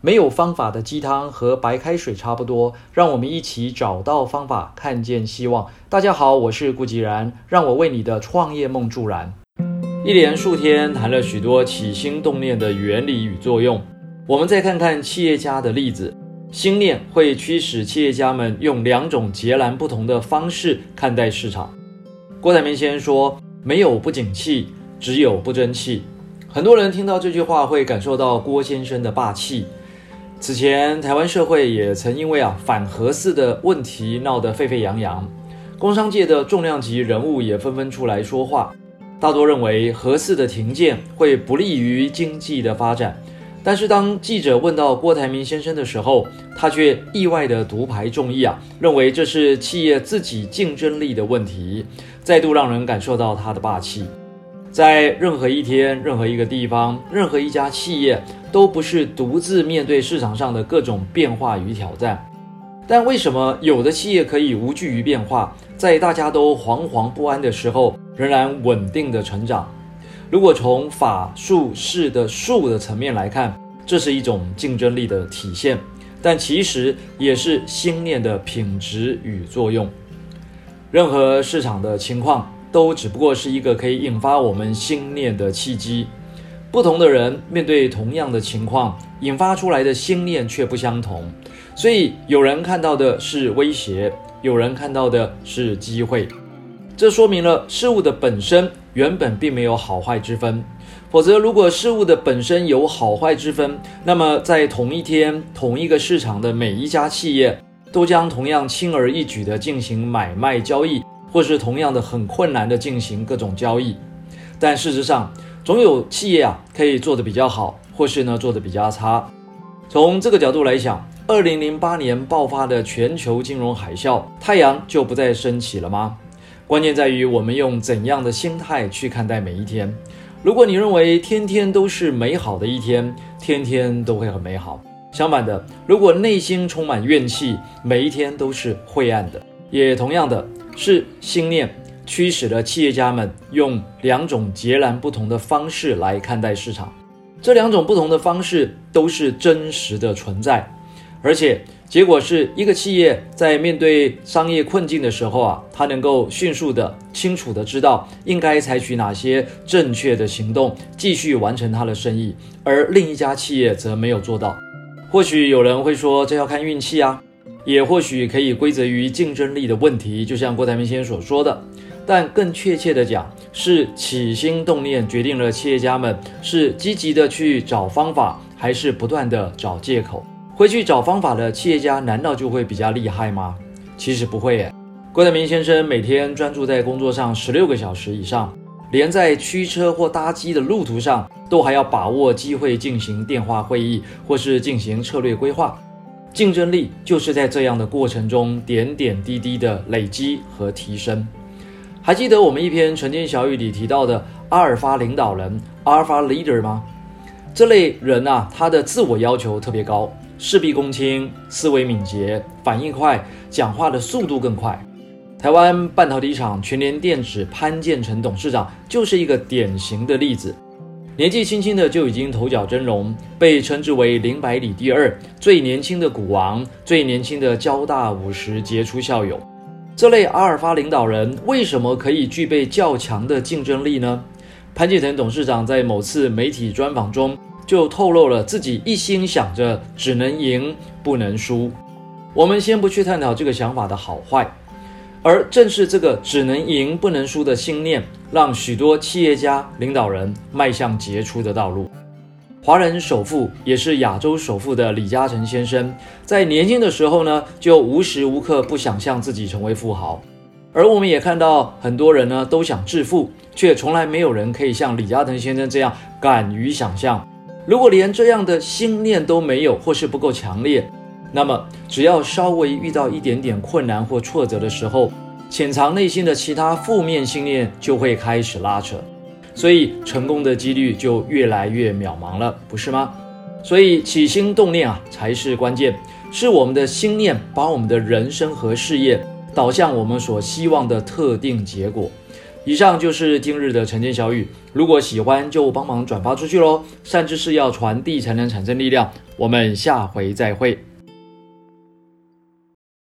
没有方法的鸡汤和白开水差不多，让我们一起找到方法，看见希望。大家好，我是顾吉然，让我为你的创业梦助燃。一连数天谈了许多起心动念的原理与作用，我们再看看企业家的例子。心念会驱使企业家们用两种截然不同的方式看待市场。郭台铭先生说：“没有不景气，只有不争气。”很多人听到这句话会感受到郭先生的霸气。此前，台湾社会也曾因为啊反核四的问题闹得沸沸扬扬，工商界的重量级人物也纷纷出来说话，大多认为核四的停建会不利于经济的发展。但是当记者问到郭台铭先生的时候，他却意外的独排众议啊，认为这是企业自己竞争力的问题，再度让人感受到他的霸气。在任何一天、任何一个地方、任何一家企业，都不是独自面对市场上的各种变化与挑战。但为什么有的企业可以无惧于变化，在大家都惶惶不安的时候，仍然稳定的成长？如果从法术式的术的层面来看，这是一种竞争力的体现，但其实也是心念的品质与作用。任何市场的情况。都只不过是一个可以引发我们心念的契机。不同的人面对同样的情况，引发出来的心念却不相同。所以，有人看到的是威胁，有人看到的是机会。这说明了事物的本身原本并没有好坏之分。否则，如果事物的本身有好坏之分，那么在同一天、同一个市场的每一家企业，都将同样轻而易举地进行买卖交易。或是同样的很困难的进行各种交易，但事实上，总有企业啊可以做得比较好，或是呢做得比较差。从这个角度来讲，二零零八年爆发的全球金融海啸，太阳就不再升起了吗？关键在于我们用怎样的心态去看待每一天。如果你认为天天都是美好的一天，天天都会很美好。相反的，如果内心充满怨气，每一天都是晦暗的。也同样的。是信念驱使了企业家们用两种截然不同的方式来看待市场，这两种不同的方式都是真实的存在，而且结果是一个企业在面对商业困境的时候啊，它能够迅速的、清楚的知道应该采取哪些正确的行动，继续完成它的生意，而另一家企业则没有做到。或许有人会说，这要看运气啊。也或许可以归责于竞争力的问题，就像郭台铭先生所说的。但更确切的讲，是起心动念决定了企业家们是积极的去找方法，还是不断的找借口。会去找方法的企业家，难道就会比较厉害吗？其实不会耶。郭台铭先生每天专注在工作上十六个小时以上，连在驱车或搭机的路途上，都还要把握机会进行电话会议，或是进行策略规划。竞争力就是在这样的过程中点点滴滴的累积和提升。还记得我们一篇晨间小语里提到的阿尔法领导人 （Alpha Leader） 吗？这类人啊，他的自我要求特别高，事必躬亲，思维敏捷，反应快，讲话的速度更快。台湾半导体厂全联电子潘建成董事长就是一个典型的例子。年纪轻轻的就已经头角峥嵘，被称之为林百里第二最年轻的股王，最年轻的交大五十杰出校友。这类阿尔法领导人为什么可以具备较强的竞争力呢？潘建成董事长在某次媒体专访中就透露了自己一心想着只能赢不能输。我们先不去探讨这个想法的好坏。而正是这个只能赢不能输的信念，让许多企业家领导人迈向杰出的道路。华人首富也是亚洲首富的李嘉诚先生，在年轻的时候呢，就无时无刻不想象自己成为富豪。而我们也看到很多人呢都想致富，却从来没有人可以像李嘉诚先生这样敢于想象。如果连这样的心念都没有，或是不够强烈。那么，只要稍微遇到一点点困难或挫折的时候，潜藏内心的其他负面信念就会开始拉扯，所以成功的几率就越来越渺茫了，不是吗？所以起心动念啊才是关键，是我们的心念把我们的人生和事业导向我们所希望的特定结果。以上就是今日的晨间小语，如果喜欢就帮忙转发出去喽。善知识要传递才能产生力量。我们下回再会。